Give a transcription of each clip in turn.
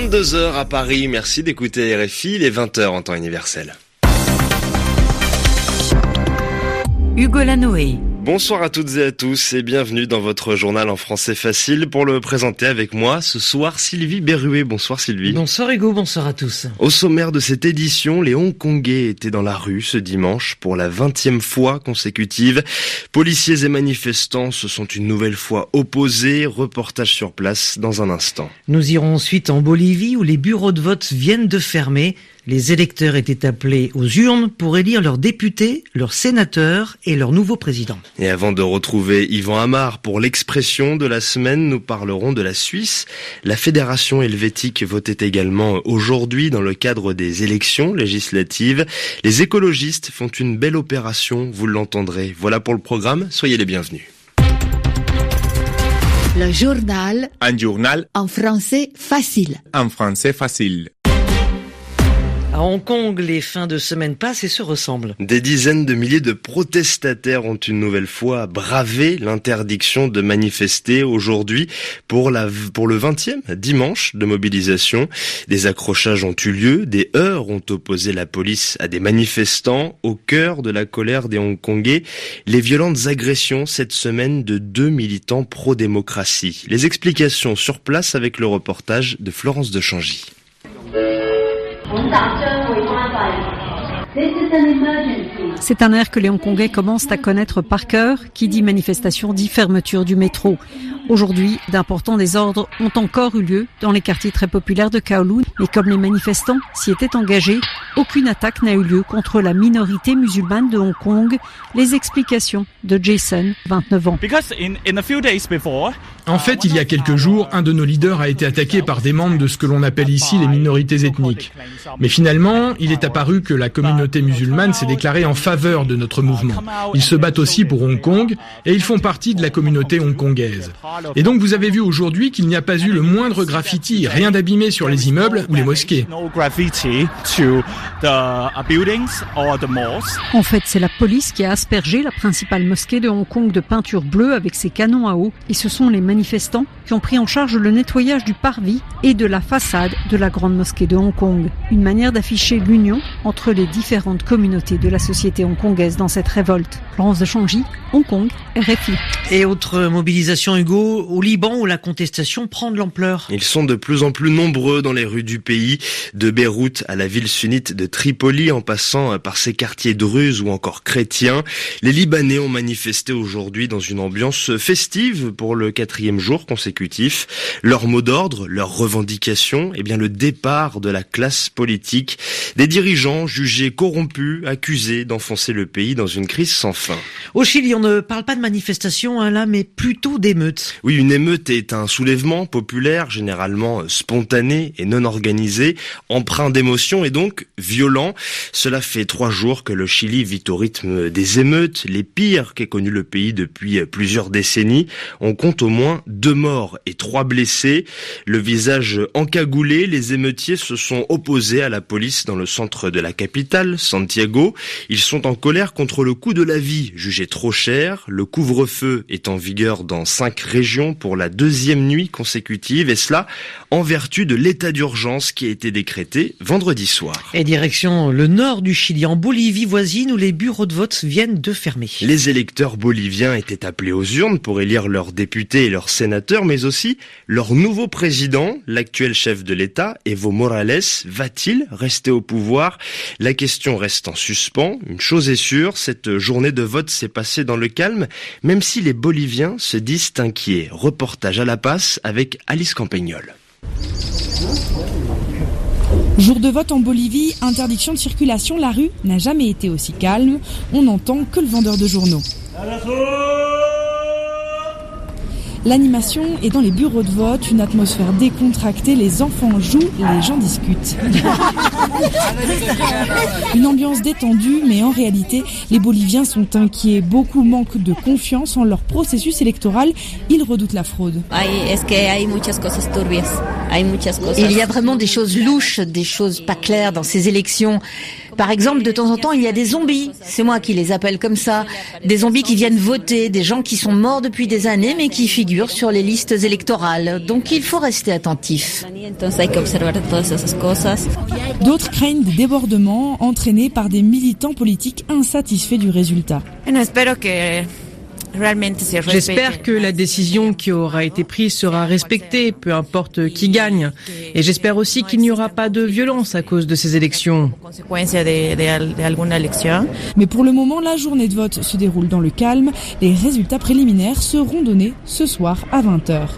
22h à Paris, merci d'écouter RFI, les 20h en temps universel. Hugo Lanoé. Bonsoir à toutes et à tous et bienvenue dans votre journal en français facile. Pour le présenter avec moi ce soir, Sylvie Berruet. Bonsoir Sylvie. Bonsoir Hugo, bonsoir à tous. Au sommaire de cette édition, les Hongkongais étaient dans la rue ce dimanche pour la vingtième fois consécutive. Policiers et manifestants se sont une nouvelle fois opposés. Reportage sur place dans un instant. Nous irons ensuite en Bolivie où les bureaux de vote viennent de fermer. Les électeurs étaient appelés aux urnes pour élire leurs députés, leurs sénateurs et leur nouveau président. Et avant de retrouver Yvan Amar pour l'expression de la semaine, nous parlerons de la Suisse. La Fédération helvétique votait également aujourd'hui dans le cadre des élections législatives. Les écologistes font une belle opération, vous l'entendrez. Voilà pour le programme, soyez les bienvenus. Le journal. Un journal. En français facile. En français facile. À Hong Kong, les fins de semaine passent et se ressemblent. Des dizaines de milliers de protestataires ont une nouvelle fois bravé l'interdiction de manifester aujourd'hui pour pour le 20e dimanche de mobilisation. Des accrochages ont eu lieu, des heurts ont opposé la police à des manifestants au cœur de la colère des Hongkongais. Les violentes agressions cette semaine de deux militants pro-démocratie. Les explications sur place avec le reportage de Florence de Changy. C'est un air que les Hongkongais commencent à connaître par cœur. Qui dit manifestation dit fermeture du métro. Aujourd'hui, d'importants désordres ont encore eu lieu dans les quartiers très populaires de Kowloon, mais comme les manifestants s'y étaient engagés, aucune attaque n'a eu lieu contre la minorité musulmane de Hong Kong. Les explications de Jason, 29 ans. En fait, il y a quelques jours, un de nos leaders a été attaqué par des membres de ce que l'on appelle ici les minorités ethniques. Mais finalement, il est apparu que la communauté musulmane s'est déclarée en faveur de notre mouvement. Ils se battent aussi pour Hong Kong et ils font partie de la communauté hongkongaise. Et donc vous avez vu aujourd'hui qu'il n'y a pas eu le moindre graffiti, rien d'abîmé sur les immeubles ou les mosquées. En fait, c'est la police qui a aspergé la principale mosquée de Hong Kong de peinture bleue avec ses canons à eau et ce sont les manifestants qui ont pris en charge le nettoyage du parvis et de la façade de la grande mosquée de Hong Kong. Une manière d'afficher l'union entre les différentes communautés de la société hongkongaise dans cette révolte. Florence de Changy, Hong Kong, RFI. Et autre mobilisation, Hugo, au Liban où la contestation prend de l'ampleur. Ils sont de plus en plus nombreux dans les rues du pays, de Beyrouth à la ville sunnite de Tripoli en passant par ses quartiers druzes ou encore chrétiens. Les Libanais ont manifesté aujourd'hui dans une ambiance festive pour le quatrième jour consécutif. Leur mot d'ordre, leur revendication, eh bien le départ de la classe politique, des dirigeants jugés corrompus, accusés d'enfoncer le pays dans une crise sans fin. Au Chili, on ne parle pas de manifestation hein, là, mais plutôt d'émeutes. Oui, une émeute est un soulèvement populaire, généralement spontané et non organisé, empreint d'émotion et donc violent. Cela fait trois jours que le Chili vit au rythme des émeutes, les pires qu'ait connu le pays depuis plusieurs décennies. On compte au moins deux morts et trois blessés. Le visage encagoulé, les émeutiers se sont opposés à la police dans le centre de la capitale, Santiago. Ils sont en colère contre le coût de la vie, jugé trop cher. Le couvre-feu est en vigueur dans cinq régions pour la deuxième nuit consécutive, et cela en vertu de l'état d'urgence qui a été décrété vendredi soir. Direction le nord du Chili, en Bolivie voisine, où les bureaux de vote viennent de fermer. Les électeurs boliviens étaient appelés aux urnes pour élire leurs députés et leurs sénateurs, mais aussi leur nouveau président, l'actuel chef de l'État, Evo Morales, va-t-il rester au pouvoir? La question reste en suspens. Une chose est sûre, cette journée de vote s'est passée dans le calme, même si les Boliviens se disent inquiets. Reportage à la passe avec Alice Campagnol. Jour de vote en Bolivie, interdiction de circulation, la rue n'a jamais été aussi calme. On n'entend que le vendeur de journaux. L'animation est dans les bureaux de vote, une atmosphère décontractée, les enfants jouent, les gens discutent. une ambiance détendue, mais en réalité, les Boliviens sont inquiets. Beaucoup manquent de confiance en leur processus électoral. Ils redoutent la fraude. Il y a vraiment des choses louches, des choses pas claires dans ces élections. Par exemple, de temps en temps, il y a des zombies. C'est moi qui les appelle comme ça. Des zombies qui viennent voter, des gens qui sont morts depuis des années mais qui figurent sur les listes électorales. Donc il faut rester attentif. D'autres craignent des débordements entraînés par des militants politiques insatisfaits du résultat. J'espère que la décision qui aura été prise sera respectée, peu importe qui gagne. Et j'espère aussi qu'il n'y aura pas de violence à cause de ces élections. Mais pour le moment, la journée de vote se déroule dans le calme. Les résultats préliminaires seront donnés ce soir à 20h.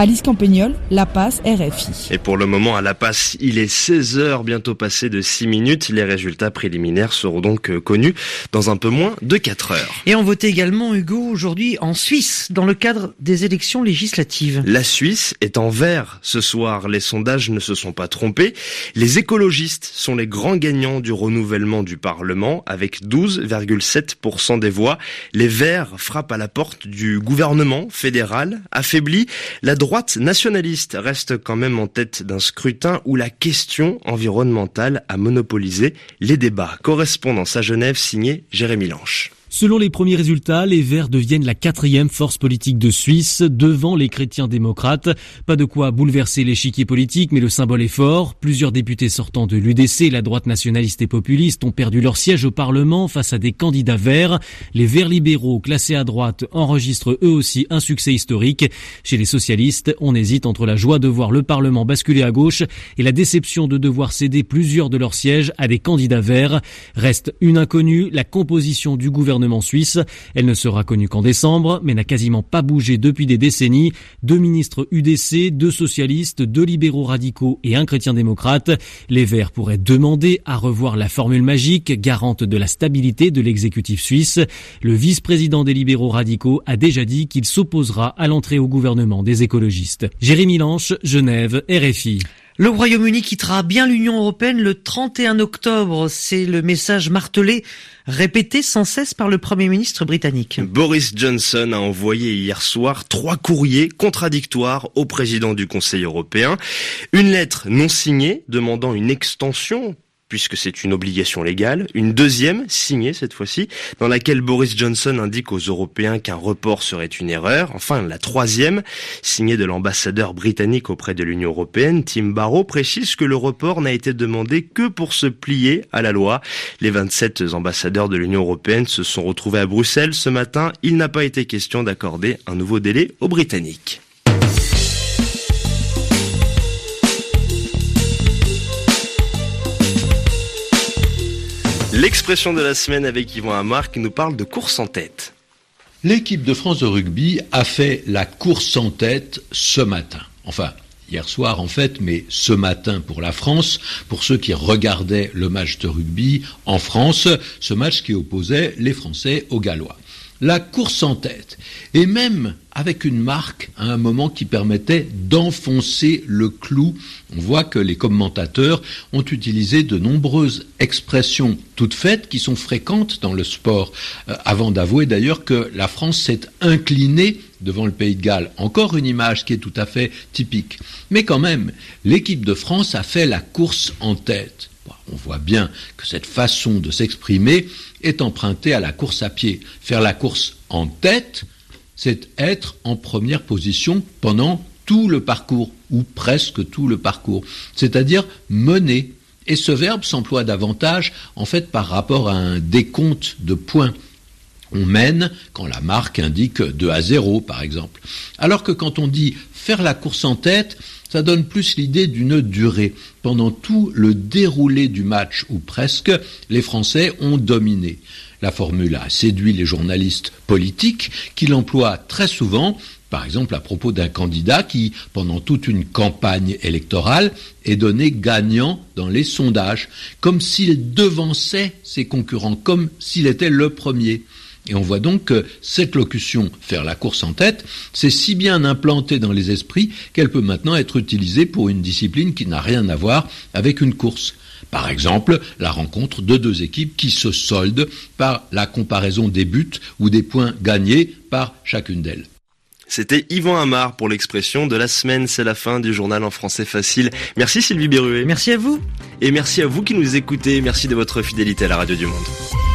Alice Campagnol, La Passe, RFI. Et pour le moment, à La Passe, il est 16h, bientôt passé de 6 minutes. Les résultats préliminaires seront donc euh, connus dans un peu moins de 4 heures. Et on votait également, Hugo, aujourd'hui en Suisse, dans le cadre des élections législatives. La Suisse est en vert ce soir. Les sondages ne se sont pas trompés. Les écologistes sont les grands gagnants du renouvellement du Parlement, avec 12,7% des voix. Les verts frappent à la porte du gouvernement fédéral, affaibli. La droite nationaliste reste quand même en tête d'un scrutin où la question environnementale a monopolisé les débats. Correspondance à Genève signée Jérémy Lanche. Selon les premiers résultats, les Verts deviennent la quatrième force politique de Suisse devant les chrétiens démocrates. Pas de quoi bouleverser l'échiquier politique, mais le symbole est fort. Plusieurs députés sortant de l'UDC, la droite nationaliste et populiste, ont perdu leur siège au Parlement face à des candidats verts. Les Verts libéraux, classés à droite, enregistrent eux aussi un succès historique. Chez les socialistes, on hésite entre la joie de voir le Parlement basculer à gauche et la déception de devoir céder plusieurs de leurs sièges à des candidats verts. Reste une inconnue, la composition du gouvernement Elle ne sera connue qu'en décembre, mais n'a quasiment pas bougé depuis des décennies. Deux ministres UDC, deux socialistes, deux libéraux radicaux et un chrétien démocrate. Les Verts pourraient demander à revoir la formule magique, garante de la stabilité de l'exécutif suisse. Le vice-président des libéraux radicaux a déjà dit qu'il s'opposera à l'entrée au gouvernement des écologistes. Jérémy Lanche, Genève, RFI. Le Royaume-Uni quittera bien l'Union européenne le 31 octobre. C'est le message martelé, répété sans cesse par le Premier ministre britannique. Boris Johnson a envoyé hier soir trois courriers contradictoires au président du Conseil européen. Une lettre non signée demandant une extension puisque c'est une obligation légale. Une deuxième, signée cette fois-ci, dans laquelle Boris Johnson indique aux Européens qu'un report serait une erreur. Enfin, la troisième, signée de l'ambassadeur britannique auprès de l'Union européenne, Tim Barrow, précise que le report n'a été demandé que pour se plier à la loi. Les 27 ambassadeurs de l'Union européenne se sont retrouvés à Bruxelles ce matin. Il n'a pas été question d'accorder un nouveau délai aux Britanniques. L'expression de la semaine avec Yvon Amar qui nous parle de course en tête. L'équipe de France de rugby a fait la course en tête ce matin. Enfin, hier soir en fait, mais ce matin pour la France, pour ceux qui regardaient le match de rugby en France, ce match qui opposait les Français aux Gallois la course en tête, et même avec une marque à un moment qui permettait d'enfoncer le clou. On voit que les commentateurs ont utilisé de nombreuses expressions toutes faites qui sont fréquentes dans le sport, euh, avant d'avouer d'ailleurs que la France s'est inclinée devant le Pays de Galles. Encore une image qui est tout à fait typique. Mais quand même, l'équipe de France a fait la course en tête. On voit bien que cette façon de s'exprimer est empruntée à la course à pied. Faire la course en tête, c'est être en première position pendant tout le parcours, ou presque tout le parcours, c'est-à-dire mener. Et ce verbe s'emploie davantage, en fait, par rapport à un décompte de points. On mène quand la marque indique 2 à 0, par exemple. Alors que quand on dit faire la course en tête, ça donne plus l'idée d'une durée. Pendant tout le déroulé du match, ou presque, les Français ont dominé. La formule a séduit les journalistes politiques qui l'emploient très souvent, par exemple à propos d'un candidat qui, pendant toute une campagne électorale, est donné gagnant dans les sondages, comme s'il devançait ses concurrents, comme s'il était le premier. Et on voit donc que cette locution faire la course en tête, c'est si bien implanté dans les esprits qu'elle peut maintenant être utilisée pour une discipline qui n'a rien à voir avec une course. Par exemple, la rencontre de deux équipes qui se soldent par la comparaison des buts ou des points gagnés par chacune d'elles. C'était Yvan Amar pour l'expression de la semaine. C'est la fin du journal en français facile. Merci Sylvie Berruet. Merci à vous. Et merci à vous qui nous écoutez. Merci de votre fidélité à la radio du monde.